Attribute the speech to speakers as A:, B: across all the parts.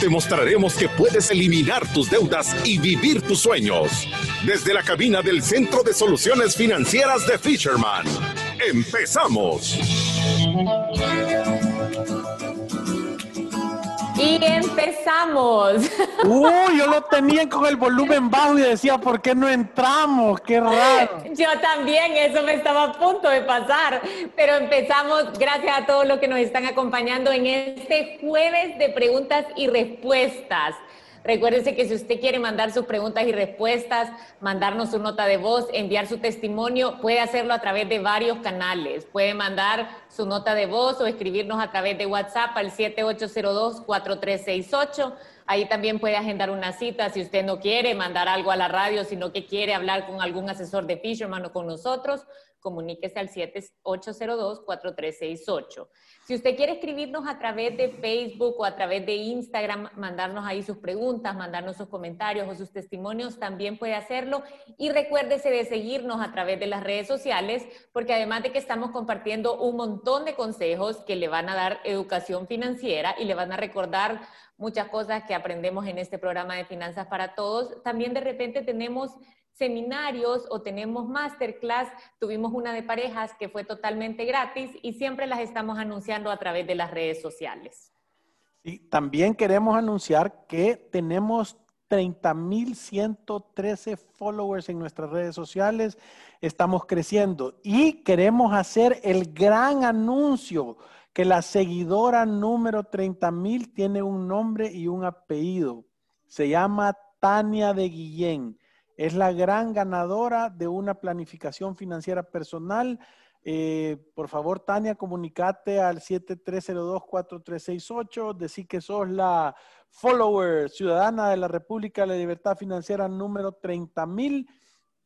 A: Te mostraremos que puedes eliminar tus deudas y vivir tus sueños. Desde la cabina del Centro de Soluciones Financieras de Fisherman. ¡Empezamos!
B: Y empezamos.
C: Uy, yo lo tenía con el volumen bajo y decía, ¿por qué no entramos? Qué raro.
B: Yo también, eso me estaba a punto de pasar. Pero empezamos, gracias a todos los que nos están acompañando en este jueves de preguntas y respuestas. Recuérdese que si usted quiere mandar sus preguntas y respuestas, mandarnos su nota de voz, enviar su testimonio, puede hacerlo a través de varios canales. Puede mandar su nota de voz o escribirnos a través de WhatsApp al 7802-4368. Ahí también puede agendar una cita si usted no quiere mandar algo a la radio, sino que quiere hablar con algún asesor de Fisherman o con nosotros comuníquese al 7802-4368. Si usted quiere escribirnos a través de Facebook o a través de Instagram, mandarnos ahí sus preguntas, mandarnos sus comentarios o sus testimonios, también puede hacerlo. Y recuérdese de seguirnos a través de las redes sociales, porque además de que estamos compartiendo un montón de consejos que le van a dar educación financiera y le van a recordar muchas cosas que aprendemos en este programa de Finanzas para Todos, también de repente tenemos seminarios o tenemos masterclass. Tuvimos una de parejas que fue totalmente gratis y siempre las estamos anunciando a través de las redes sociales.
C: Y también queremos anunciar que tenemos 30.113 followers en nuestras redes sociales. Estamos creciendo y queremos hacer el gran anuncio que la seguidora número 30.000 tiene un nombre y un apellido. Se llama Tania de Guillén es la gran ganadora de una planificación financiera personal. Eh, por favor, Tania, comunicate al 7302-4368. Decir que sos la follower ciudadana de la República de la Libertad Financiera número 30.000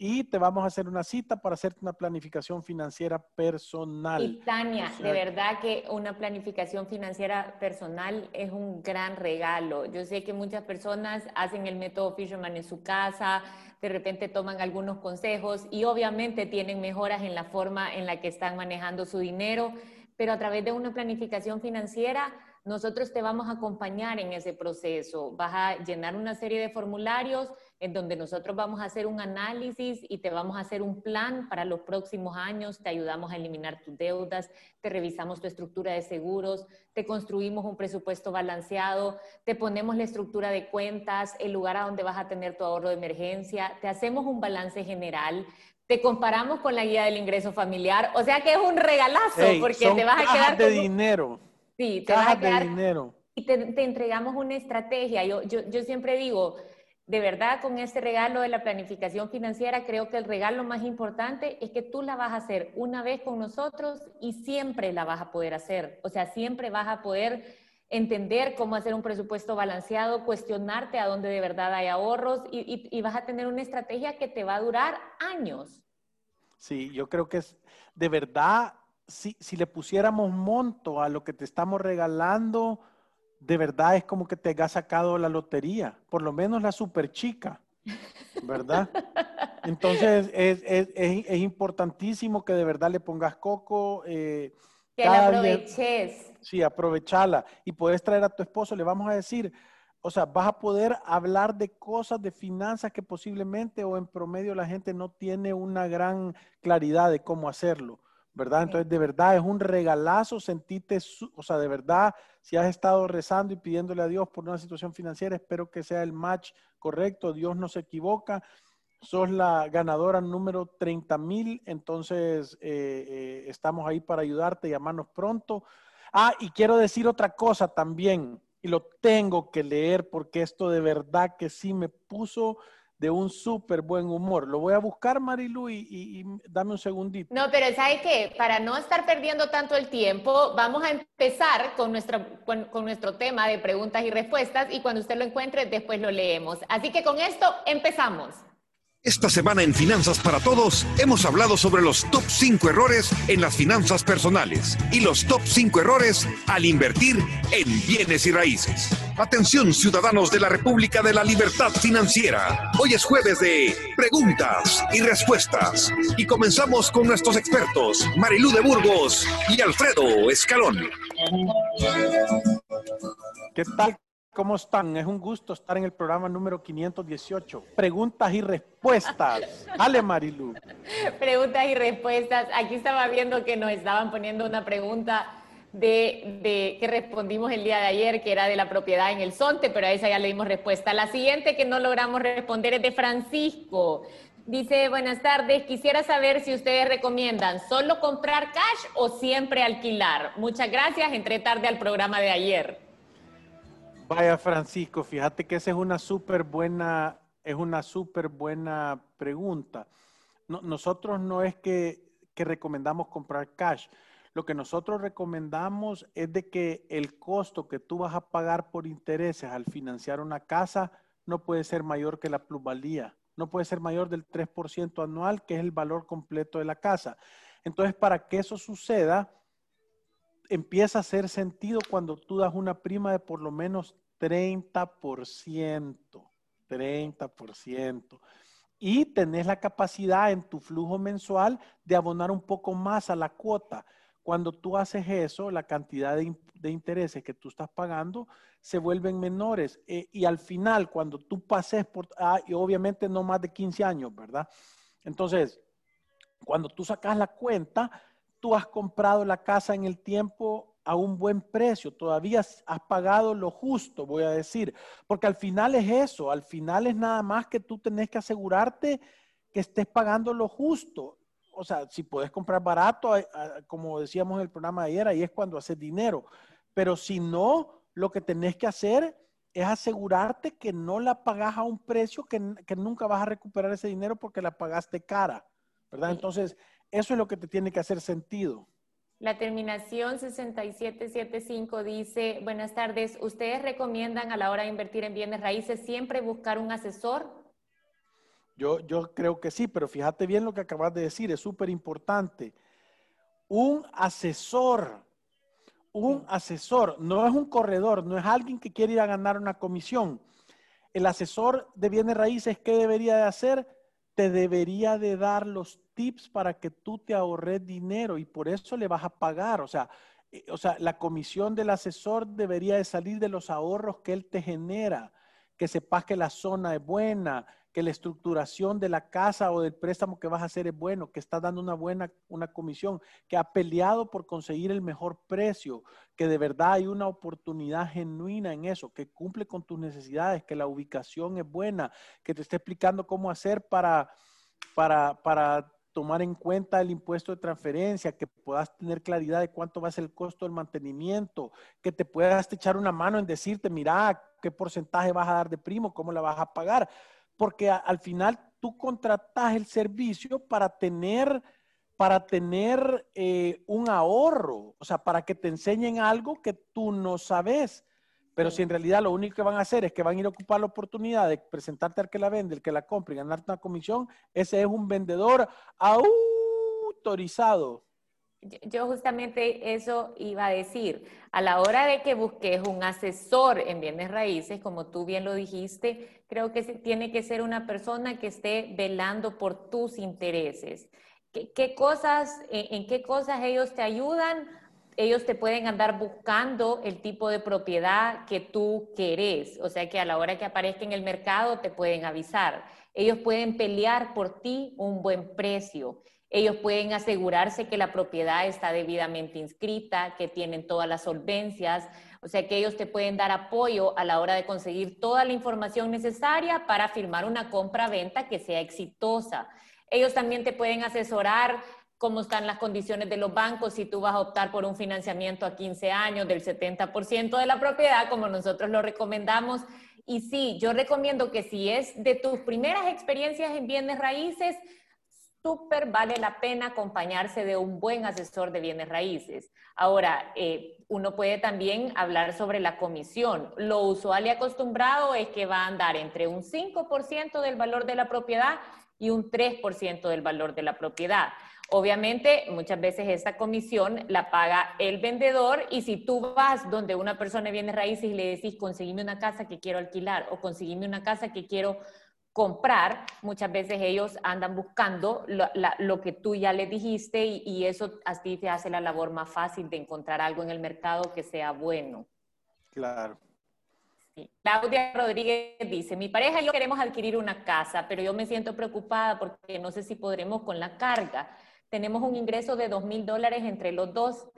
C: y te vamos a hacer una cita para hacerte una planificación financiera personal.
B: Y Tania, de verdad que una planificación financiera personal es un gran regalo. Yo sé que muchas personas hacen el método Fisherman en su casa, de repente toman algunos consejos y obviamente tienen mejoras en la forma en la que están manejando su dinero, pero a través de una planificación financiera nosotros te vamos a acompañar en ese proceso. Vas a llenar una serie de formularios en donde nosotros vamos a hacer un análisis y te vamos a hacer un plan para los próximos años, te ayudamos a eliminar tus deudas, te revisamos tu estructura de seguros, te construimos un presupuesto balanceado, te ponemos la estructura de cuentas, el lugar a donde vas a tener tu ahorro de emergencia, te hacemos un balance general, te comparamos con la guía del ingreso familiar, o sea que es un regalazo porque te vas a quedar
C: de dinero
B: Sí, te vas a quedar, dinero. Y te, entregamos una estrategia. Yo, yo, yo siempre digo, de verdad, con este regalo de la planificación financiera, creo que el regalo más importante es que tú la vas a hacer una vez con nosotros y siempre la vas a poder hacer. O sea, siempre vas a poder entender cómo hacer un presupuesto balanceado, cuestionarte a dónde de verdad hay ahorros y, y, vas a tener una estrategia que te va a durar años.
C: Sí, yo creo que es de verdad si, si le pusiéramos monto a lo que te estamos regalando, de verdad es como que te has sacado la lotería, por lo menos la super chica, ¿verdad? Entonces es, es, es, importantísimo que de verdad le pongas coco.
B: Eh, que la aproveches.
C: sí, aprovechala. Y puedes traer a tu esposo, le vamos a decir, o sea, vas a poder hablar de cosas de finanzas que posiblemente o en promedio la gente no tiene una gran claridad de cómo hacerlo. ¿verdad? Entonces, de verdad es un regalazo, sentite, o sea, de verdad, si has estado rezando y pidiéndole a Dios por una situación financiera, espero que sea el match correcto, Dios no se equivoca, sos la ganadora número 30 mil, entonces eh, eh, estamos ahí para ayudarte, llamarnos pronto. Ah, y quiero decir otra cosa también, y lo tengo que leer porque esto de verdad que sí me puso de un súper buen humor. Lo voy a buscar, Marilu, y, dame un segundito.
B: No, pero ¿sabe qué? Para no estar perdiendo tanto el tiempo, vamos a empezar con nuestro, con nuestro tema de preguntas y respuestas y cuando usted lo encuentre, después lo leemos. Así que con esto empezamos.
A: Esta semana en Finanzas para Todos hemos hablado sobre los top 5 errores en las finanzas personales y los top 5 errores al invertir en bienes y raíces. Atención ciudadanos de la República de la Libertad Financiera. Hoy es jueves de preguntas y respuestas y comenzamos con nuestros expertos Marilú de Burgos y Alfredo Escalón.
C: ¿Qué tal? ¿Cómo están? Es un gusto estar en el programa número 518. Preguntas y respuestas. Dale, Marilu.
B: Preguntas y respuestas. Aquí estaba viendo que nos estaban poniendo una pregunta de, de, que respondimos el día de ayer, que era de la propiedad en el Sonte, pero a esa ya le dimos respuesta. La siguiente que no logramos responder es de Francisco. Dice, buenas tardes, quisiera saber si ustedes recomiendan solo comprar cash o siempre alquilar. Muchas gracias, entré tarde al programa de ayer.
C: Vaya Francisco, fíjate que esa es una súper buena, es una súper buena pregunta. nosotros no es que, que recomendamos comprar cash. Lo que nosotros recomendamos es de que el costo que tú vas a pagar por intereses al financiar una casa no puede ser mayor que la plusvalía, no puede ser mayor del 3% anual, que es el valor completo de la casa. Entonces, para que eso suceda, empieza a hacer sentido cuando tú das una prima de por lo menos 30%, 30%. Y tenés la capacidad en tu flujo mensual de abonar un poco más a la cuota. Cuando tú haces eso, la cantidad de, intereses que tú estás pagando se vuelven menores. Eh, y al final, cuando tú pases por, ah, y obviamente no más de 15 años, ¿verdad? Entonces, cuando tú sacas la cuenta, tú has comprado la casa en el tiempo a un buen precio, todavía has pagado lo justo, voy a decir, porque al final es eso, al final es nada más que tú tenés que asegurarte que estés pagando lo justo. O sea, si puedes comprar barato, como decíamos en el programa de ayer, ahí es cuando haces dinero. Pero si no, lo que tenés que hacer es asegurarte que no la pagas a un precio que, que nunca vas a recuperar ese dinero porque la pagaste cara, ¿verdad? Entonces, eso es lo que te tiene que hacer sentido.
B: La terminación 6775 dice, buenas tardes, ¿ustedes recomiendan a la hora de invertir en bienes raíces siempre buscar un asesor?
C: Yo, yo creo que sí, pero fíjate bien lo que acabas de decir, es súper importante. Un asesor, un asesor, no es un corredor, no es alguien que quiere ir a ganar una comisión. El asesor de bienes raíces, ¿qué debería de hacer? Te debería de dar los tips para que tú te ahorres dinero y por eso le vas a pagar. O sea, eh, o sea, la comisión del asesor debería de salir de los ahorros que él te genera, que sepas que la zona es buena, que la estructuración de la casa o del préstamo que vas a hacer es bueno, que está dando una buena una comisión, que ha peleado por conseguir el mejor precio, que de verdad hay una oportunidad genuina en eso, que cumple con tus necesidades, que la ubicación es buena, que te esté explicando cómo hacer para para, para tomar en cuenta el impuesto de transferencia, que puedas tener claridad de cuánto va a ser el costo del mantenimiento, que te puedas echar una mano en decirte, mira, qué porcentaje vas a dar de primo, cómo la vas a pagar, porque al final tú contratas el servicio para tener, para tener eh, un ahorro, o sea, para que te enseñen algo que tú no sabes. Pero si en realidad lo único que van a hacer es que van a ir a ocupar la oportunidad de presentarte al que la vende, el que la compre y ganarte una comisión, ese es un vendedor autorizado.
B: Yo justamente eso iba a decir. A la hora de que busques un asesor en bienes raíces, como tú bien lo dijiste, creo que tiene que ser una persona que esté velando por tus intereses. ¿Qué, cosas, en qué cosas ellos te ayudan? Ellos te pueden andar buscando el tipo de propiedad que tú querés. O sea que a la hora que aparezca en el mercado te pueden avisar. Ellos pueden pelear por ti un buen precio. Ellos pueden asegurarse que la propiedad está debidamente inscrita, que tienen todas las solvencias. O sea que ellos te pueden dar apoyo a la hora de conseguir toda la información necesaria para firmar una compra-venta que sea exitosa. Ellos también te pueden asesorar cómo están las condiciones de los bancos, si tú vas a optar por un financiamiento a 15 años del 70% de la propiedad, como nosotros lo recomendamos, Y sí, yo recomiendo que si es de tus primeras experiencias en bienes raíces, súper vale la pena acompañarse de un buen asesor de bienes raíces. Ahora, eh, uno puede también hablar sobre la comisión. Lo usual y acostumbrado es que va a andar entre un 5% del valor de la propiedad y un 3% del valor de la propiedad. Obviamente, muchas veces esa comisión la paga el vendedor y si tú vas donde una persona viene raíces y le decís, conseguime una casa que quiero alquilar o conseguime una casa que quiero comprar, muchas veces ellos andan buscando lo, que tú ya les dijiste y, eso a ti te hace la labor más fácil de encontrar algo en el mercado que sea bueno.
C: Claro.
B: Claudia Rodríguez dice, mi pareja y yo queremos adquirir una casa, pero yo me siento preocupada porque no sé si podremos con la carga. Tenemos un ingreso de dos mil dólares entre los dos,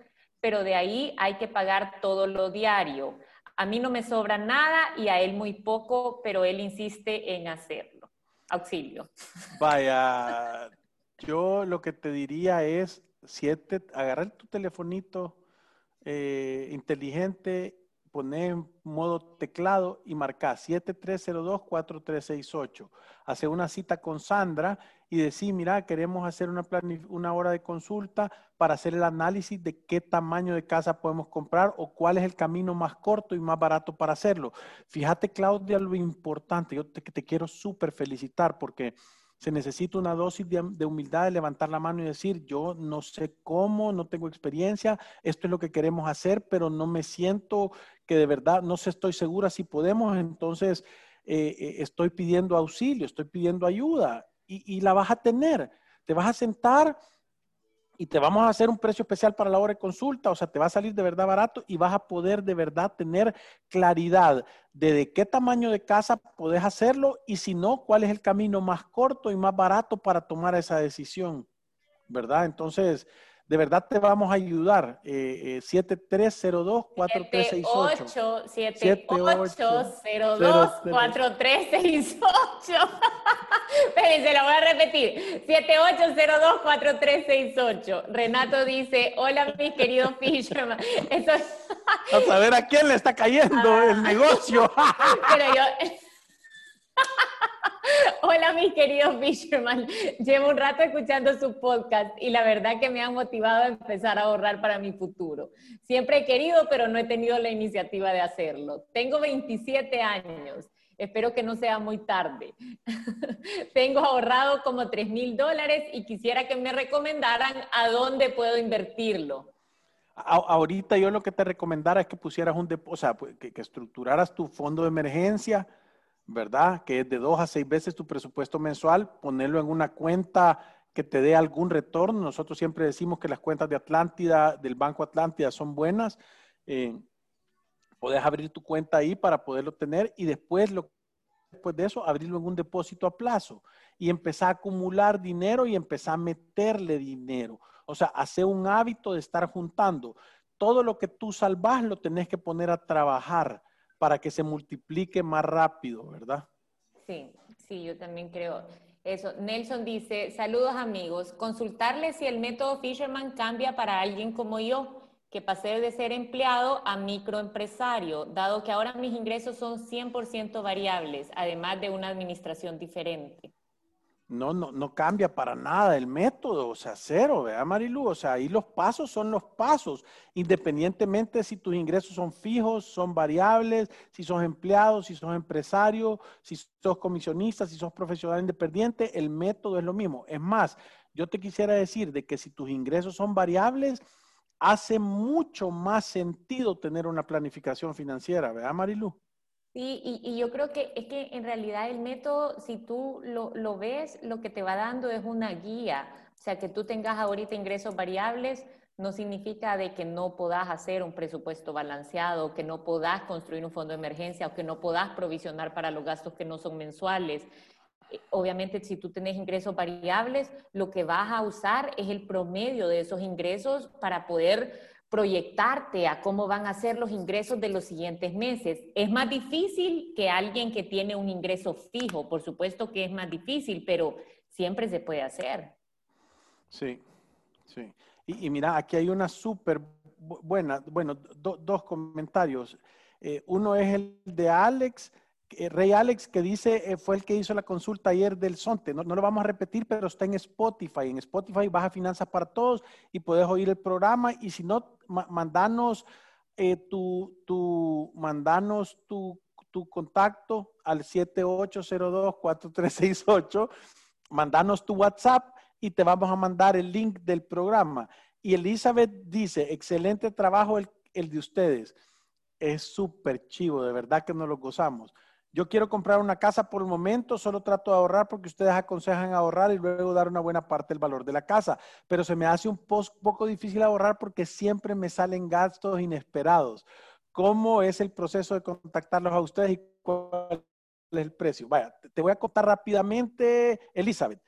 B: pero de ahí hay que pagar todo lo diario. A mí no me sobra nada y a él muy poco, pero él insiste en hacerlo. Auxilio.
C: Vaya, yo lo que te diría es, siete, agarrar tu telefonito eh, inteligente poner en modo teclado y marcar 7302-4368. Hacer una cita con Sandra y decir, mira, queremos hacer una, una hora de consulta para hacer el análisis de qué tamaño de casa podemos comprar o cuál es el camino más corto y más barato para hacerlo. Fíjate, Claudia, lo importante. Yo te, te quiero súper felicitar porque se necesita una dosis de, humildad de levantar la mano y decir, yo no sé cómo, no tengo experiencia, esto es lo que queremos hacer, pero no me siento que de verdad, no sé, estoy segura si podemos, entonces eh, eh, estoy pidiendo auxilio, estoy pidiendo ayuda y, y la vas a tener. Te vas a sentar y te vamos a hacer un precio especial para la hora de consulta, o sea, te va a salir de verdad barato y vas a poder de verdad tener claridad de, de qué tamaño de casa podés hacerlo y si no, cuál es el camino más corto y más barato para tomar esa decisión, ¿verdad? Entonces, de verdad te vamos a ayudar. Eh, 7302-4368.
B: 7802-4368. Espérense, lo voy a repetir. 7802-4368. Renato dice, hola mis queridos Fisherman. Eso...
C: a saber a quién le está cayendo el negocio. Pero yo...
B: Hola mis queridos Fisherman, llevo un rato escuchando su podcast y la verdad que me han motivado a empezar a ahorrar para mi futuro. Siempre he querido, pero no he tenido la iniciativa de hacerlo. Tengo 27 años, espero que no sea muy tarde. Tengo ahorrado como 3 mil dólares y quisiera que me recomendaran a dónde puedo invertirlo.
C: ahorita yo lo que te recomendara es que pusieras un depósito, o sea, pues, que estructuraras tu fondo de emergencia ¿verdad? Que es de dos a seis veces tu presupuesto mensual, ponerlo en una cuenta que te dé algún retorno. Nosotros siempre decimos que las cuentas de Atlántida, del Banco Atlántida, son buenas. Eh, puedes abrir tu cuenta ahí para poderlo tener y después, lo, después de eso, abrirlo en un depósito a plazo y empezar a acumular dinero y empezar a meterle dinero. O sea, hacer un hábito de estar juntando. Todo lo que tú salvas lo tenés que poner a trabajar para que se multiplique más rápido, ¿verdad?
B: Sí, sí, yo también creo eso. Nelson dice, saludos amigos, consultarle si el método Fisherman cambia para alguien como yo, que pasé de ser empleado a microempresario, dado que ahora mis ingresos son 100% variables, además de una administración diferente
C: no, no, no cambia para nada el método, o sea, cero, ¿verdad, Marilu? O sea, ahí los pasos son los pasos, independientemente si tus ingresos son fijos, son variables, si sos empleado, si sos empresario, si sos comisionista, si sos profesional independiente, el método es lo mismo. Es más, yo te quisiera decir de que si tus ingresos son variables, hace mucho más sentido tener una planificación financiera, ¿verdad, Marilu?
B: Sí, y, yo creo que es que en realidad el método, si tú lo, lo, ves, lo que te va dando es una guía. O sea, que tú tengas ahorita ingresos variables no significa de que no puedas hacer un presupuesto balanceado, que no puedas construir un fondo de emergencia o que no puedas provisionar para los gastos que no son mensuales. Eh, obviamente, si tú tienes ingresos variables, lo que vas a usar es el promedio de esos ingresos para poder proyectarte a cómo van a ser los ingresos de los siguientes meses. Es más difícil que alguien que tiene un ingreso fijo, por supuesto que es más difícil, pero siempre se puede hacer.
C: Sí, sí. Y, mira, aquí hay una súper buena, bueno, dos comentarios. Eh, uno es el de Alex, Rey Alex, que dice, eh, fue el que hizo la consulta ayer del Sonte. No, lo vamos a repetir, pero está en Spotify. En Spotify baja Finanzas para Todos y puedes oír el programa. Y si no, mandanos eh, tu, tu, mandanos tu, tu contacto al 7802-4368. Mandanos tu WhatsApp y te vamos a mandar el link del programa. Y Elizabeth dice, excelente trabajo el, el de ustedes. Es súper chivo, de verdad que nos lo gozamos. Yo quiero comprar una casa por el momento, solo trato de ahorrar porque ustedes aconsejan ahorrar y luego dar una buena parte del valor de la casa. Pero se me hace un poco difícil ahorrar porque siempre me salen gastos inesperados. ¿Cómo es el proceso de contactarlos a ustedes y cuál es el precio? Vaya, te voy a contar rápidamente, Elizabeth.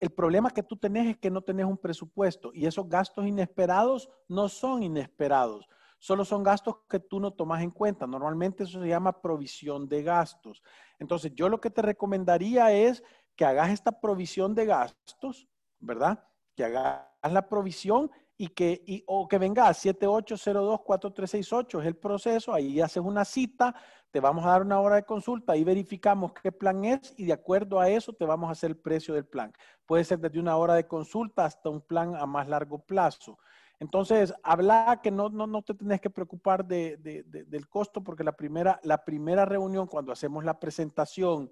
C: El problema que tú tenés es que no tenés un presupuesto y esos gastos inesperados no son inesperados solo son gastos que tú no tomas en cuenta. Normalmente eso se llama provisión de gastos. Entonces, yo lo que te recomendaría es que hagas esta provisión de gastos, ¿verdad? Que hagas la provisión y que, y, o que venga a 7802-4368, es el proceso, ahí haces una cita, te vamos a dar una hora de consulta, ahí verificamos qué plan es y de acuerdo a eso te vamos a hacer el precio del plan. Puede ser desde una hora de consulta hasta un plan a más largo plazo. Entonces, habla que no, no, no te tenés que preocupar de, del costo porque la primera, la primera reunión cuando hacemos la presentación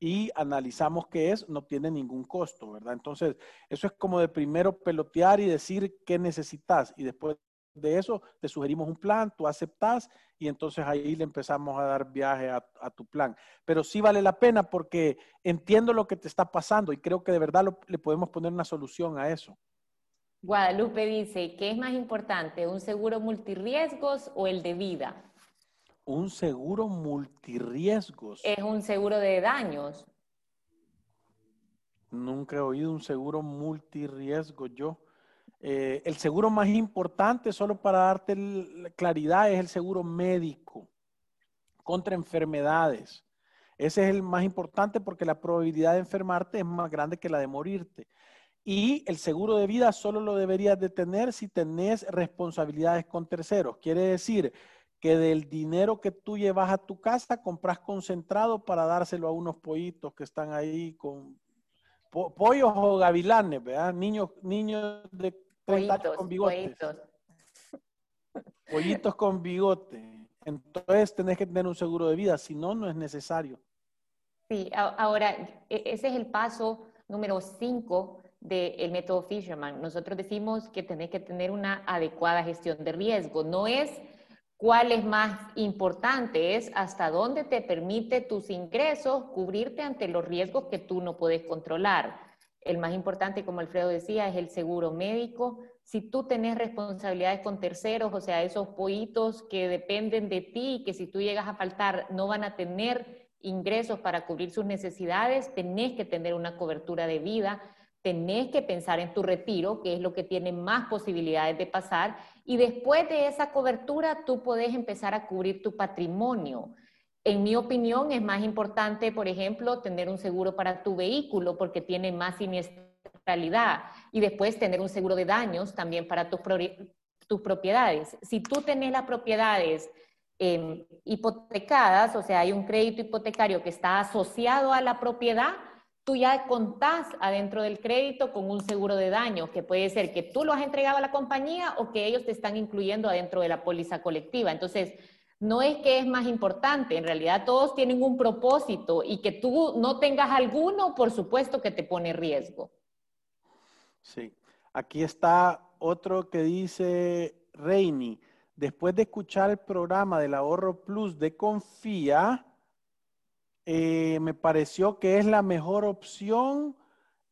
C: y analizamos qué es, no tiene ningún costo, ¿verdad? Entonces, eso es como de primero pelotear y decir qué necesitas y después de eso te sugerimos un plan, tú aceptas y entonces ahí le empezamos a dar viaje a, tu plan. Pero sí vale la pena porque entiendo lo que te está pasando y creo que de verdad le podemos poner una solución a eso.
B: Guadalupe dice, ¿qué es más importante, un seguro multirriesgos o el de vida?
C: Un seguro multirriesgos.
B: Es un seguro de daños.
C: Nunca he oído un seguro multirriesgo yo. Eh, el seguro más importante, solo para darte claridad, es el seguro médico contra enfermedades. Ese es el más importante porque la probabilidad de enfermarte es más grande que la de morirte. Y el seguro de vida solo lo deberías de tener si tenés responsabilidades con terceros. Quiere decir que del dinero que tú llevas a tu casa, compras concentrado para dárselo a unos pollitos que están ahí con pollos o gavilanes, ¿verdad? Niños, niños de 30 años con bigotes. Pollitos. pollitos con bigote. Entonces tenés que tener un seguro de vida, si no, no es necesario.
B: Sí, ahora, e, ese es el paso número 5 del método Fisherman. Nosotros decimos que tenés que tener una adecuada gestión de riesgo. No es cuál es más importante, es hasta dónde te permite tus ingresos cubrirte ante los riesgos que tú no puedes controlar. El más importante, como Alfredo decía, es el seguro médico. Si tú tenés responsabilidades con terceros, o sea, esos pollitos que dependen de ti, que si tú llegas a faltar no van a tener ingresos para cubrir sus necesidades, tenés que tener una cobertura de vida tenés que pensar en tu retiro, que es lo que tiene más posibilidades de pasar, y después de esa cobertura tú puedes empezar a cubrir tu patrimonio. En mi opinión es más importante, por ejemplo, tener un seguro para tu vehículo porque tiene más siniestralidad y después tener un seguro de daños también para tus, tus propiedades. Si tú tenés las propiedades em, hipotecadas, o sea, hay un crédito hipotecario que está asociado a la propiedad, tú ya contás adentro del crédito con un seguro de daño, que puede ser que tú lo has entregado a la compañía o que ellos te están incluyendo adentro de la póliza colectiva. Entonces, no es que es más importante, en realidad todos tienen un propósito y que tú no tengas alguno, por supuesto que te pone riesgo.
C: Sí, aquí está otro que dice Reini, después de escuchar el programa del ahorro plus de Confía, eh, me pareció que es la mejor opción,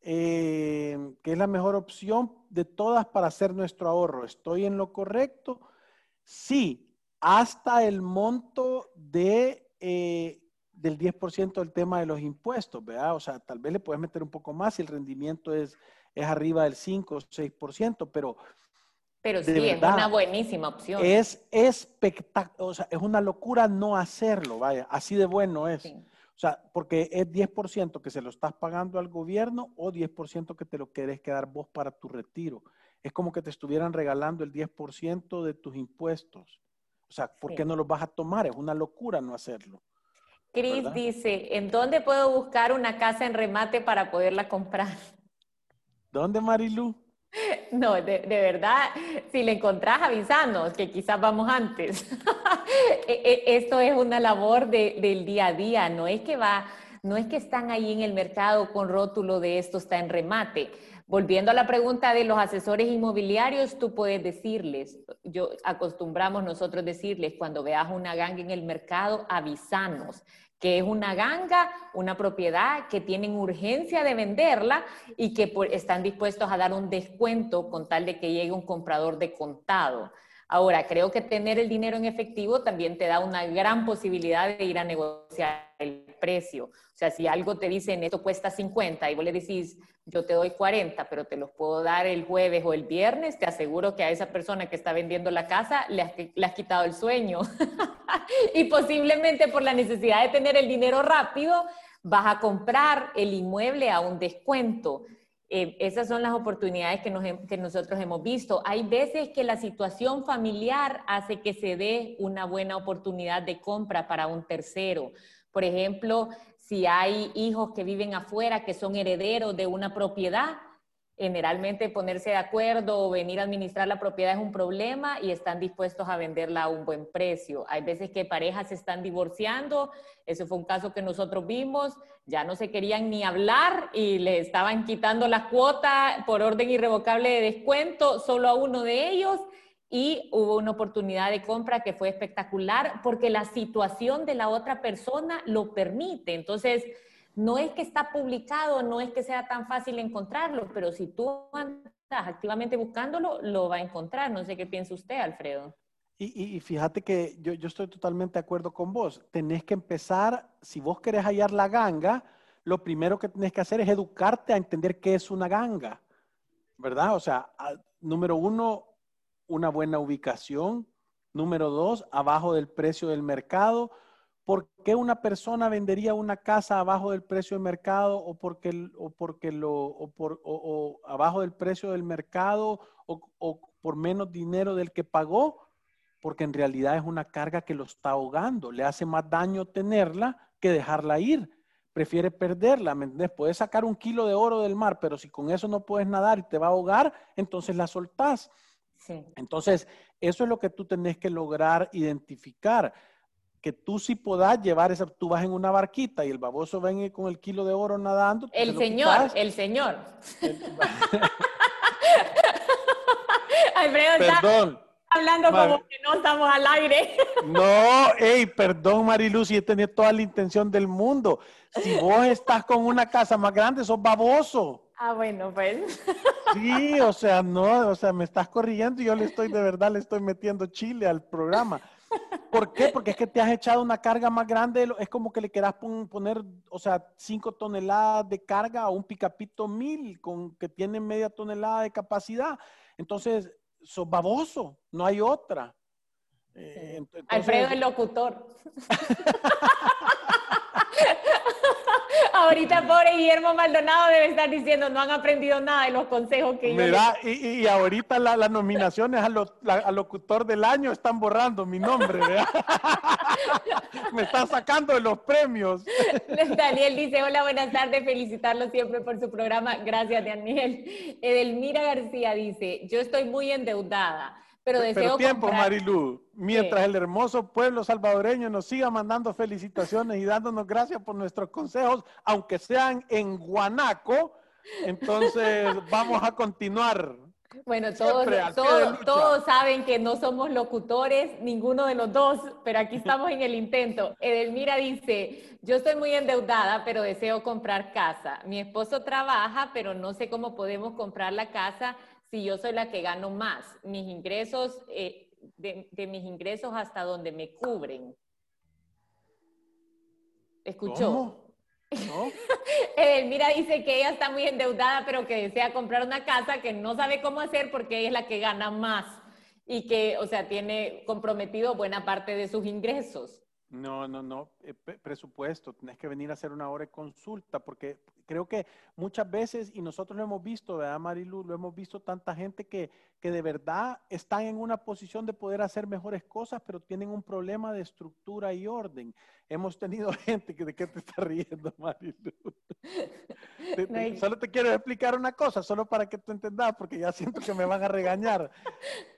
C: eh, que es la mejor opción de todas para hacer nuestro ahorro. ¿Estoy en lo correcto? Sí, hasta el monto de, eh, del 10% del tema de los impuestos, ¿verdad? O sea, tal vez le puedes meter un poco más si el rendimiento es, es arriba del 5 o 6%, pero...
B: Pero sí, es una buenísima opción.
C: Es espectacular, o sea, es una locura no hacerlo, vaya, así de bueno es. O sea, porque es 10% que se lo estás pagando al gobierno o 10% que te lo querés quedar vos para tu retiro. Es como que te estuvieran regalando el 10% de tus impuestos. O sea, ¿por qué no los vas a tomar? Es una locura no hacerlo.
B: Cris dice, ¿en dónde puedo buscar una casa en remate para poderla comprar?
C: ¿Dónde, Marilu?
B: No, de, verdad, si le encontrás, avisanos, que quizás vamos antes. E, e, esto es una labor del día a día, no es que va, no es que están ahí en el mercado con rótulo de esto está en remate. Volviendo a la pregunta de los asesores inmobiliarios, tú puedes decirles, yo acostumbramos nosotros decirles, cuando veas una ganga en el mercado, avisanos que es una ganga, una propiedad que tienen urgencia de venderla y que están dispuestos a dar un descuento con tal de que llegue un comprador de contado. Ahora, creo que tener el dinero en efectivo también te da una gran posibilidad de ir a negociar el precio. O sea, si algo te dicen esto cuesta 50 y vos le decís yo te doy 40, pero te los puedo dar el jueves o el viernes, te aseguro que a esa persona que está vendiendo la casa le has, quitado el sueño. y posiblemente por la necesidad de tener el dinero rápido, vas a comprar el inmueble a un descuento. Eh, esas son las oportunidades que, que nosotros hemos visto. Hay veces que la situación familiar hace que se dé una buena oportunidad de compra para un tercero. Por ejemplo, si hay hijos que viven afuera, que son herederos de una propiedad, generalmente ponerse de acuerdo o venir a administrar la propiedad es un problema y están dispuestos a venderla a un buen precio. Hay veces que parejas se están divorciando, ese fue un caso que nosotros vimos, ya no se querían ni hablar y le estaban quitando la cuota por orden irrevocable de descuento solo a uno de ellos y hubo una oportunidad de compra que fue espectacular porque la situación de la otra persona lo permite. Entonces, no es que está publicado, no es que sea tan fácil encontrarlo, pero si tú andas activamente buscándolo, lo va a encontrar. No sé qué piensa usted, Alfredo.
C: Y, fíjate que yo, yo, estoy totalmente de acuerdo con vos. Tenés que empezar, si vos querés hallar la ganga, lo primero que tenés que hacer es educarte a entender qué es una ganga, ¿verdad? O sea, número uno, una buena ubicación. Número dos, abajo del precio del mercado. ¿Por qué una persona vendería una casa abajo del precio del mercado o porque, o porque lo, o por, o, abajo del precio del mercado o, por menos dinero del que pagó? Porque en realidad es una carga que lo está ahogando. Le hace más daño tenerla que dejarla ir. Prefiere perderla, ¿me? Puedes sacar un kilo de oro del mar, pero si con eso no puedes nadar y te va a ahogar, entonces la soltás. Entonces, eso es lo que tú tenés que lograr identificar. Que tú sí puedas llevar esa, tú vas en una barquita y el baboso ven con el kilo de oro nadando.
B: El señor, el señor. Alfredo
C: Perdón.
B: hablando como que no estamos al aire.
C: No, hey, perdón Marilu, si he tenido toda la intención del mundo. Si vos estás con una casa más grande, sos baboso.
B: Ah, bueno, pues.
C: Sí, o sea, no, o sea, me estás corrigiendo y yo le estoy, de verdad, le estoy metiendo chile al programa. ¿Por qué? Porque es que te has echado una carga más grande, es como que le quieras poner, o sea, cinco toneladas de carga a un picapito mil con que tiene media tonelada de capacidad. Entonces, sos baboso, no hay otra.
B: Eh, Alfredo el locutor. Ahorita pobre Guillermo Maldonado debe estar diciendo, no han aprendido nada de los consejos que
C: Mira, yo y, y, ahorita las nominaciones al locutor del año están borrando mi nombre, Me están sacando de los premios.
B: Daniel dice, hola, buenas tardes, felicitarlo siempre por su programa. Gracias, Daniel. Edelmira García dice, yo estoy muy endeudada pero deseo
C: tiempo, Marilu. Mientras el hermoso pueblo salvadoreño nos siga mandando felicitaciones y dándonos gracias por nuestros consejos, aunque sean en Guanaco, entonces vamos a continuar.
B: Bueno, todos, todos, todos, saben que no somos locutores, ninguno de los dos, pero aquí estamos en el intento. Edelmira dice, yo estoy muy endeudada, pero deseo comprar casa. Mi esposo trabaja, pero no sé cómo podemos comprar la casa si yo soy la que gano más, mis ingresos, eh, de, mis ingresos hasta donde me cubren. ¿Escuchó? ¿Cómo? ¿No? Mira, dice que ella está muy endeudada, pero que desea comprar una casa que no sabe cómo hacer porque ella es la que gana más y que, o sea, tiene comprometido buena parte de sus ingresos.
C: No, no, no, eh, presupuesto, tenés que venir a hacer una hora de consulta, porque creo que muchas veces, y nosotros lo hemos visto, ¿verdad, Marilu? Lo hemos visto tanta gente que, que de verdad están en una posición de poder hacer mejores cosas, pero tienen un problema de estructura y orden. Hemos tenido gente que, ¿de qué te está riendo, Marilu? solo te quiero explicar una cosa, solo para que tú entendas, porque ya siento que me van a regañar.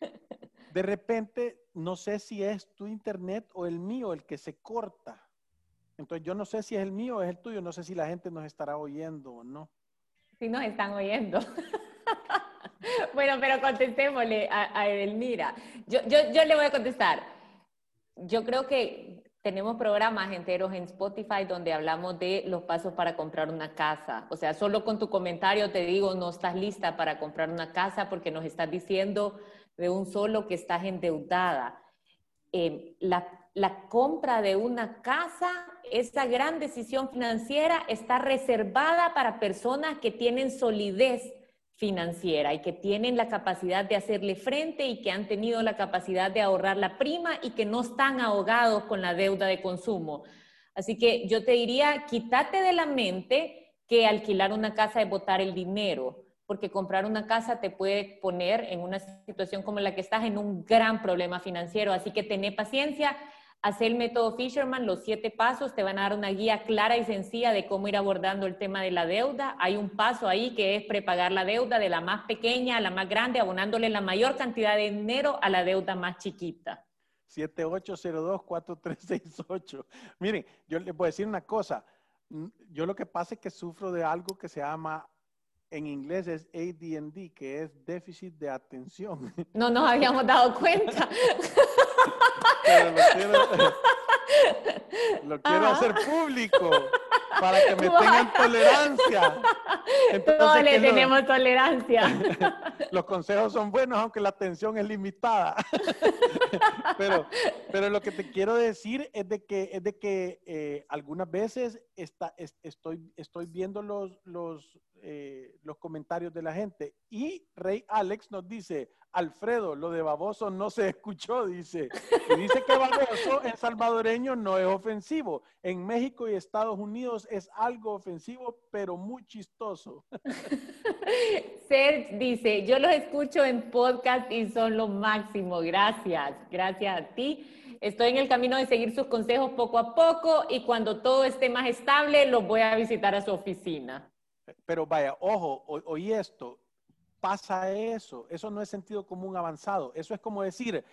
C: De repente, no sé si es tu internet o el mío el que se corta. Entonces, yo no sé si es el mío o es el tuyo. No sé si la gente nos estará oyendo o no.
B: Sí, nos están oyendo. bueno, pero contestémosle a, a Edelmira. Yo, yo, yo le voy a contestar. Yo creo que tenemos programas enteros en Spotify donde hablamos de los pasos para comprar una casa. O sea, solo con tu comentario te digo, no estás lista para comprar una casa porque nos estás diciendo de un solo que estás endeudada. Eh, la, la compra de una casa, esa gran decisión financiera está reservada para personas que tienen solidez financiera y que tienen la capacidad de hacerle frente y que han tenido la capacidad de ahorrar la prima y que no están ahogados con la deuda de consumo. Así que yo te diría, quítate de la mente que alquilar una casa es botar el dinero porque comprar una casa te puede poner en una situación como la que estás en un gran problema financiero. Así que tené paciencia, haz el método Fisherman, los siete pasos te van a dar una guía clara y sencilla de cómo ir abordando el tema de la deuda. Hay un paso ahí que es prepagar la deuda de la más pequeña a la más grande, abonándole la mayor cantidad de dinero a la deuda más chiquita.
C: 7802-4368. Miren, yo les voy a decir una cosa. Yo lo que pasa es que sufro de algo que se llama en inglés es ADD, que es déficit de atención.
B: No nos habíamos dado cuenta.
C: lo quiero, hacer público para que me tengan tolerancia.
B: Entonces, le tenemos tolerancia.
C: los consejos son buenos, aunque la atención es limitada. pero, pero lo que te quiero decir es de que, es de que eh, algunas veces está, estoy, estoy viendo los, los, eh, los comentarios de la gente. Y Rey Alex nos dice, Alfredo, lo de baboso no se escuchó, dice. Dice que baboso en salvadoreño no es ofensivo. En México y Estados Unidos es algo ofensivo, pero muy chistoso.
B: Serge dice, yo los escucho en podcast y son lo máximo. Gracias, gracias a ti. Estoy en el camino de seguir sus consejos poco a poco y cuando todo esté más estable, los voy a visitar a su oficina.
C: Pero vaya, ojo, oí esto, pasa eso, eso no es sentido común avanzado, eso es como decir,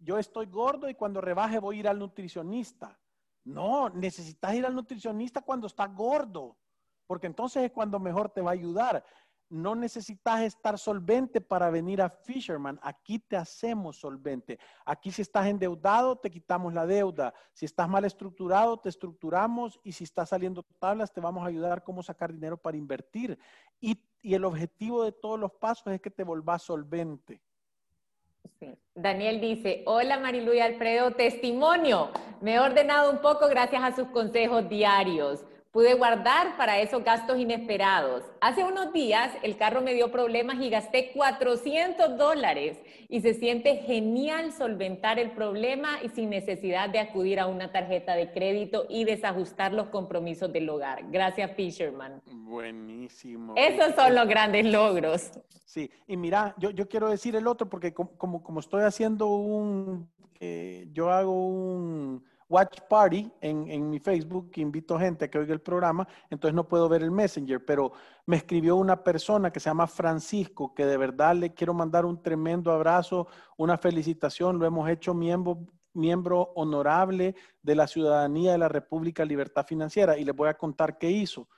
C: yo estoy gordo y cuando rebaje voy a ir al nutricionista. No, necesitas ir al nutricionista cuando estás gordo, porque entonces es cuando mejor te va a ayudar no necesitas estar solvente para venir a Fisherman. Aquí te hacemos solvente. Aquí si estás endeudado, te quitamos la deuda. Si estás mal estructurado, te estructuramos. Y si estás saliendo tablas, te vamos a ayudar cómo sacar dinero para invertir. Y, el objetivo de todos los pasos es que te volvás solvente.
B: Daniel dice, hola Marilu y Alfredo, testimonio. Me he ordenado un poco gracias a sus consejos diarios pude guardar para esos gastos inesperados. Hace unos días el carro me dio problemas y gasté 400 dólares y se siente genial solventar el problema y sin necesidad de acudir a una tarjeta de crédito y desajustar los compromisos del hogar. Gracias, Fisherman.
C: Buenísimo.
B: Esos son los grandes logros.
C: Sí, y mira, yo, yo quiero decir el otro porque como, como, estoy haciendo un, eh, yo hago un watch party en, en, mi Facebook, invito gente a que oiga el programa, entonces no puedo ver el Messenger, pero me escribió una persona que se llama Francisco, que de verdad le quiero mandar un tremendo abrazo, una felicitación, lo hemos hecho miembro, miembro honorable de la ciudadanía de la República Libertad Financiera y les voy a contar qué hizo.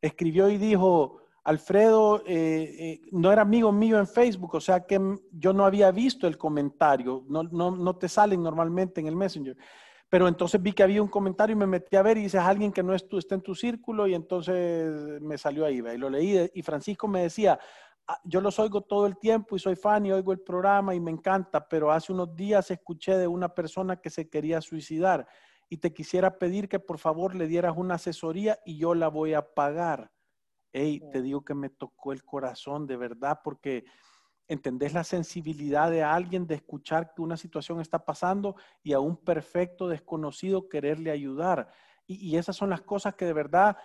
C: Escribió y dijo, Alfredo eh, eh, no era amigo mío en Facebook, o sea que yo no había visto el comentario, no, no, no te salen normalmente en el Messenger. Pero entonces vi que había un comentario y me metí a ver y dices alguien que no es está en tu círculo y entonces me salió ahí, y lo leí y Francisco me decía, ah, yo los oigo todo el tiempo y soy fan y oigo el programa y me encanta, pero hace unos días escuché de una persona que se quería suicidar y te quisiera pedir que por favor le dieras una asesoría y yo la voy a pagar. Hey, te digo que me tocó el corazón de verdad porque entendés la sensibilidad de alguien de escuchar que una situación está pasando y a un perfecto desconocido quererle ayudar. Y, esas son las cosas que de verdad,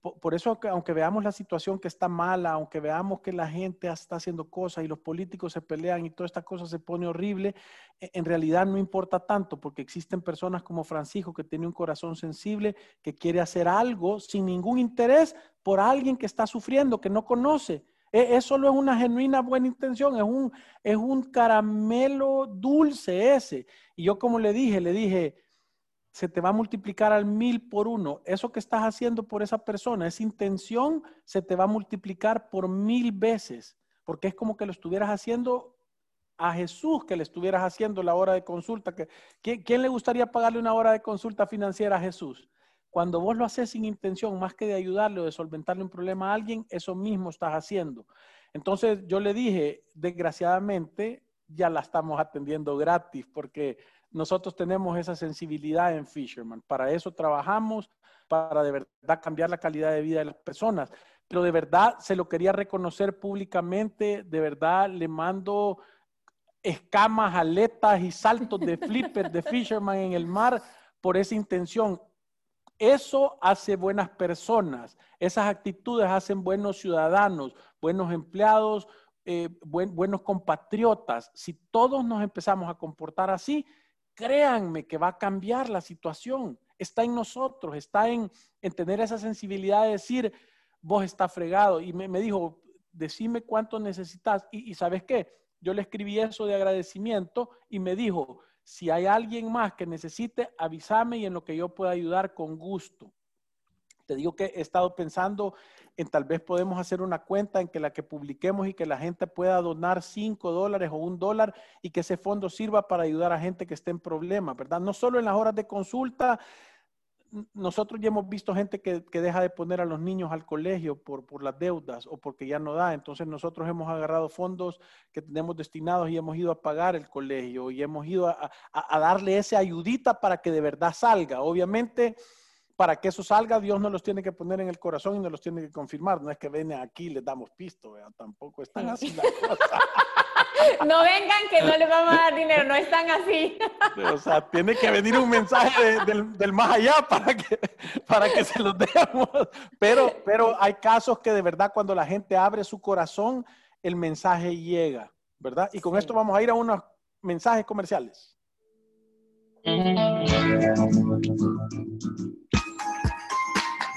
C: por, eso que aunque veamos la situación que está mala, aunque veamos que la gente está haciendo cosas y los políticos se pelean y toda esta cosa se pone horrible, e, en realidad no importa tanto porque existen personas como Francisco que tiene un corazón sensible, que quiere hacer algo sin ningún interés por alguien que está sufriendo, que no conoce. E, es solo es una genuina buena intención, es un, es un caramelo dulce ese. Y yo como le dije, le dije, se te va a multiplicar al mil por uno. Eso que estás haciendo por esa persona, esa intención, se te va a multiplicar por mil veces, porque es como que lo estuvieras haciendo a Jesús, que le estuvieras haciendo la hora de consulta. ¿Quién le gustaría pagarle una hora de consulta financiera a Jesús? Cuando vos lo haces sin intención, más que de ayudarle o de solventarle un problema a alguien, eso mismo estás haciendo. Entonces yo le dije, desgraciadamente, ya la estamos atendiendo gratis porque nosotros tenemos esa sensibilidad en Fisherman. Para eso trabajamos, para de verdad cambiar la calidad de vida de las personas. Pero de verdad se lo quería reconocer públicamente, de verdad le mando escamas, aletas y saltos de flipper de Fisherman en el mar por esa intención. Eso hace buenas personas, esas actitudes hacen buenos ciudadanos, buenos empleados, eh, buenos compatriotas. Si todos nos empezamos a comportar así, créanme que va a cambiar la situación. Está en nosotros, está en, tener esa sensibilidad de decir, vos está fregado. Y me, dijo, decime cuánto necesitas. Y, y sabes qué, yo le escribí eso de agradecimiento y me dijo, si hay alguien más que necesite, avísame y en lo que yo pueda ayudar con gusto. Te digo que he estado pensando en tal vez podemos hacer una cuenta en que la que publiquemos y que la gente pueda donar cinco dólares o un dólar y que ese fondo sirva para ayudar a gente que esté en problemas, ¿verdad? No solo en las horas de consulta, nosotros ya hemos visto gente que, deja de poner a los niños al colegio por, por, las deudas o porque ya no da. Entonces nosotros hemos agarrado fondos que tenemos destinados y hemos ido a pagar el colegio y hemos ido a, a darle esa ayudita para que de verdad salga. Obviamente para que eso salga, Dios no los tiene que poner en el corazón y no los tiene que confirmar. No es que viene aquí y les damos pisto, tampoco están así las cosas.
B: No vengan que no les vamos a dar dinero, no están así.
C: O sea, tiene que venir un mensaje del, más allá para que, para que se los demos. Pero, pero hay casos que de verdad cuando la gente abre su corazón, el mensaje llega, ¿verdad? Y con esto vamos a ir a unos mensajes comerciales.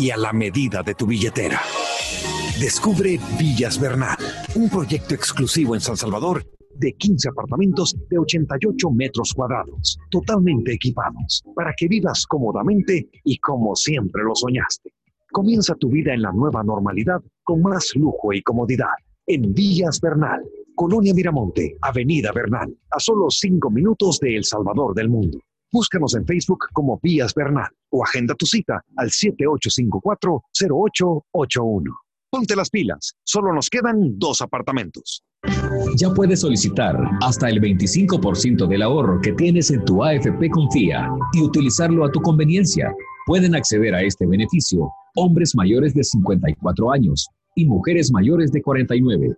D: y a la medida de tu billetera. Descubre Villas Bernal, un proyecto exclusivo en San Salvador de 15 apartamentos de 88 metros cuadrados, totalmente equipados, para que vivas cómodamente y como siempre lo soñaste. Comienza tu vida en la nueva normalidad con más lujo y comodidad. En Villas Bernal, Colonia Miramonte, Avenida Bernal, a solo 5 minutos de El Salvador del Mundo. Búscanos en Facebook como Vías Bernal o agenda tu cita al 7854-0881. Ponte las pilas, solo nos quedan dos apartamentos.
E: Ya puedes solicitar hasta el 25% del ahorro que tienes en tu AFP Confía y utilizarlo a tu conveniencia. Pueden acceder a este beneficio hombres mayores de 54 años y mujeres mayores de 49,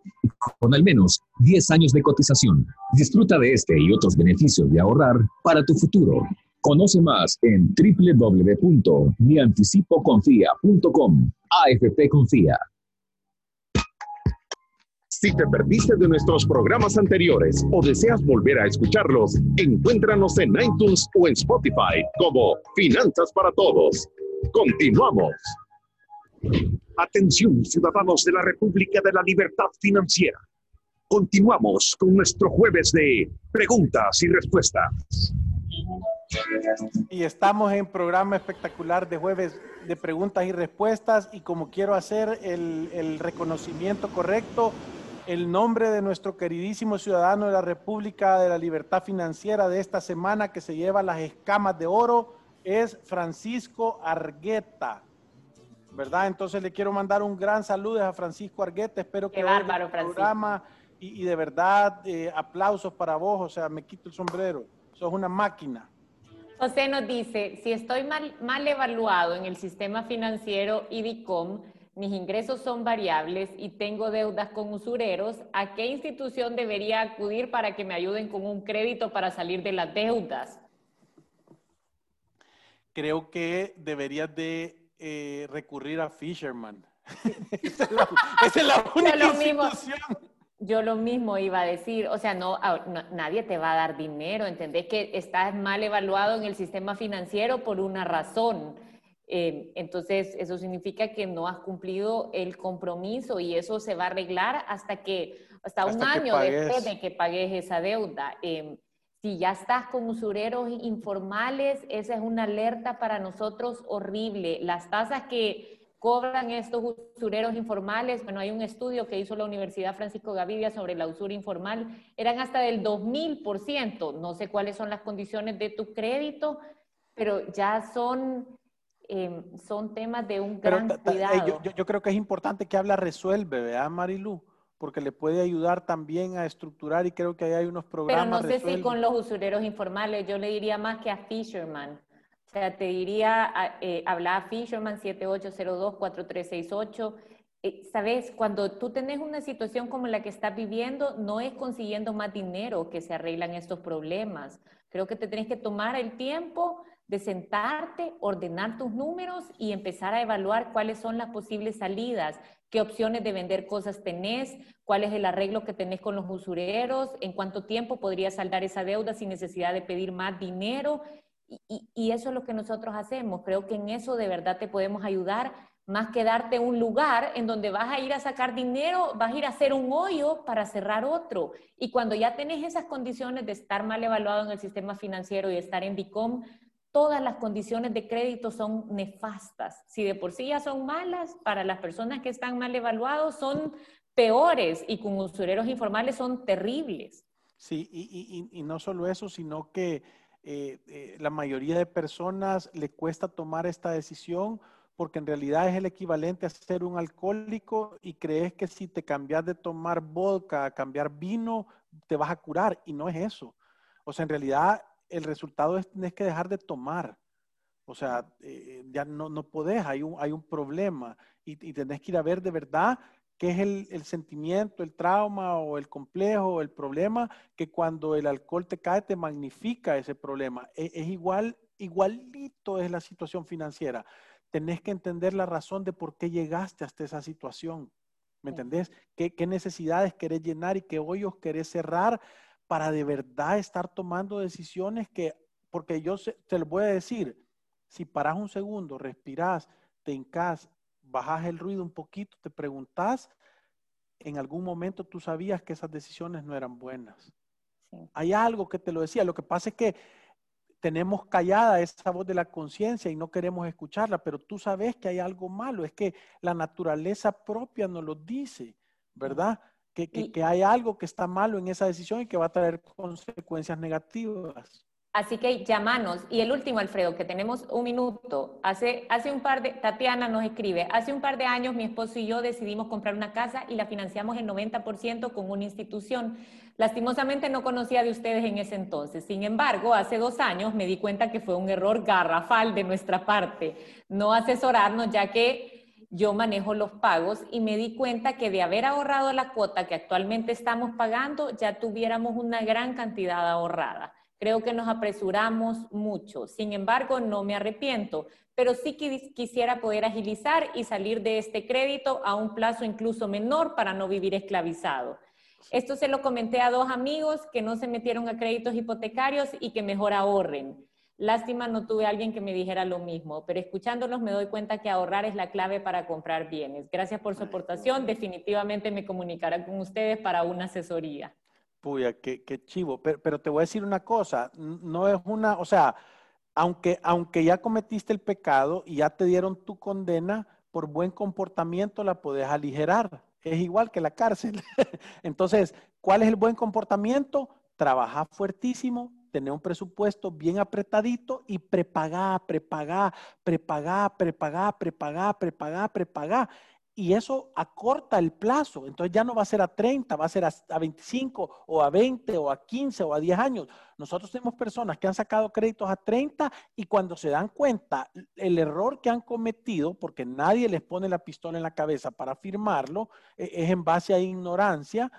E: con al menos 10 años de cotización. Disfruta de este y otros beneficios de ahorrar para tu futuro. Conoce más en www.mianticipoconfía.com. AFP Confía.
A: Si te perdiste de nuestros programas anteriores o deseas volver a escucharlos, encuéntranos en iTunes o en Spotify como Finanzas para Todos. Continuamos.
D: Atención, ciudadanos de la República de la Libertad Financiera. Continuamos con nuestro jueves de preguntas y respuestas.
C: Y estamos en programa espectacular de jueves de preguntas y respuestas y como quiero hacer el, el reconocimiento correcto, el nombre de nuestro queridísimo ciudadano de la República de la Libertad Financiera de esta semana que se lleva las escamas de oro es Francisco Argueta. ¿Verdad? Entonces le quiero mandar un gran saludo a Francisco Argueta. Espero que
B: bárbaro, el programa
C: y, de verdad eh, aplausos para vos. O sea, me quito el sombrero. Sos una máquina.
B: José nos dice, si estoy mal, mal evaluado en el sistema financiero IBICOM, mis ingresos son variables y tengo deudas con usureros, ¿a qué institución debería acudir para que me ayuden con un crédito para salir de las deudas?
C: Creo que deberías de eh, recurrir a Fisherman.
B: esa, es la, única yo institución. yo lo mismo iba a decir, o sea, no, nadie te va a dar dinero, entendés que estás mal evaluado en el sistema financiero por una razón eh, entonces, eso significa que no has cumplido el compromiso y eso se va a arreglar hasta que, hasta, un año después de que pagues esa deuda. Eh, si ya estás con usureros informales, esa es una alerta para nosotros horrible. Las tasas que cobran estos usureros informales, bueno, hay un estudio que hizo la Universidad Francisco Gavidia sobre la usura informal, eran hasta del 2000%. No sé cuáles son las condiciones de tu crédito, pero ya son Em, son temas de un gran cuidado.
C: Yo, creo que es importante que habla Resuelve, ¿verdad, Marilu? Porque le puede ayudar también a estructurar y creo que ahí hay unos programas.
B: Pero no sé si con los usureros informales, yo le diría más que a Fisherman. O sea, te diría, eh, habla a Fisherman 7802-4368. Eh, Sabes, cuando tú tenés una situación como la que estás viviendo, no es consiguiendo más dinero que se arreglan estos problemas. Creo que te tenés que tomar el tiempo de sentarte, ordenar tus números y empezar a evaluar cuáles son las posibles salidas, qué opciones de vender cosas tenés, cuál es el arreglo que tenés con los usureros, en cuánto tiempo podrías saldar esa deuda sin necesidad de pedir más dinero. Y, y, eso es lo que nosotros hacemos. Creo que en eso de verdad te podemos ayudar, más que darte un lugar en donde vas a ir a sacar dinero, vas a ir a hacer un hoyo para cerrar otro. Y cuando ya tenés esas condiciones de estar mal evaluado en el sistema financiero y estar en DICOM, todas las condiciones de crédito son nefastas. Si de por sí ya son malas, para las personas que están mal evaluados son peores y con usureros informales son terribles.
C: Sí, y, no solo eso, sino que eh, eh, la mayoría de personas le cuesta tomar esta decisión porque en realidad es el equivalente a ser un alcohólico y crees que si te cambias de tomar vodka a cambiar vino, te vas a curar y no es eso. O sea, en realidad el resultado es tienes que dejar de tomar. O sea, eh, ya no, no podés, hay un, hay un problema y, y, tenés que ir a ver de verdad qué es el, sentimiento, el trauma o el complejo, o el problema, que cuando el alcohol te cae te magnifica ese problema. E, es, igual, igualito es la situación financiera. Tenés que entender la razón de por qué llegaste hasta esa situación. ¿Me entendés? ¿Qué, ¿Qué, necesidades querés llenar y qué hoyos querés cerrar para de verdad estar tomando decisiones que, porque yo te lo voy a decir, si paras un segundo, respirás, te hincas, bajas el ruido un poquito, te preguntas, en algún momento tú sabías que esas decisiones no eran buenas. Hay algo que te lo decía. Lo que pasa es que tenemos callada esa voz de la conciencia y no queremos escucharla, pero tú sabes que hay algo malo. Es que la naturaleza propia nos lo dice, ¿verdad? Que, hay algo que está malo en esa decisión y que va a traer consecuencias negativas.
B: Así que llámanos. Y el último, Alfredo, que tenemos un minuto. Hace, hace un par de, Tatiana nos escribe, hace un par de años mi esposo y yo decidimos comprar una casa y la financiamos el 90% con una institución. Lastimosamente no conocía de ustedes en ese entonces. Sin embargo, hace dos años me di cuenta que fue un error garrafal de nuestra parte no asesorarnos, ya que yo manejo los pagos y me di cuenta que de haber ahorrado la cuota que actualmente estamos pagando, ya tuviéramos una gran cantidad ahorrada. Creo que nos apresuramos mucho. Sin embargo, no me arrepiento, pero sí quisiera poder agilizar y salir de este crédito a un plazo incluso menor para no vivir esclavizado. Esto se lo comenté a dos amigos que no se metieron a créditos hipotecarios y que mejor ahorren. Lástima no tuve alguien que me dijera lo mismo, pero escuchándolos me doy cuenta que ahorrar es la clave para comprar bienes. Gracias por su aportación. Definitivamente me comunicará con ustedes para una asesoría.
C: Puya, qué, qué chivo. Pero, te voy a decir una cosa, no es una, o sea, aunque, aunque ya cometiste el pecado y ya te dieron tu condena, por buen comportamiento la puedes aligerar. es igual que la cárcel. Entonces, ¿cuál es el buen comportamiento? Trabajar fuertísimo, tener un presupuesto bien apretadito y prepagar, prepagar, prepagar, prepagar, prepagar, prepagar, prepagar y eso acorta el plazo. Entonces ya no va a ser a 30, va a ser a, 25 o a 20 o a 15 o a 10 años. Nosotros tenemos personas que han sacado créditos a 30 y cuando se dan cuenta el error que han cometido, porque nadie les pone la pistola en la cabeza para firmarlo, e, es en base a ignorancia,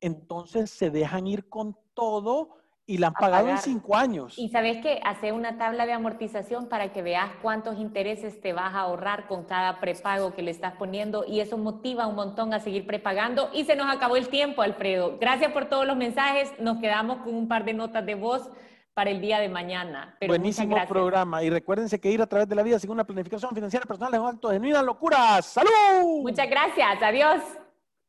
C: entonces se dejan ir con todo y la han pagado en cinco años.
B: Y sabes que hace una tabla de amortización para que veas cuántos intereses te vas a ahorrar con cada prepago que le estás poniendo y eso motiva un montón a seguir prepagando. Y se nos acabó el tiempo, Alfredo. Gracias por todos los mensajes. Nos quedamos con un par de notas de voz para el día de mañana.
C: Buenísimo programa. Y recuérdense que ir a través de la vida sin una planificación financiera personal es un acto de genuina locura. ¡Salud!
B: Muchas gracias. Adiós.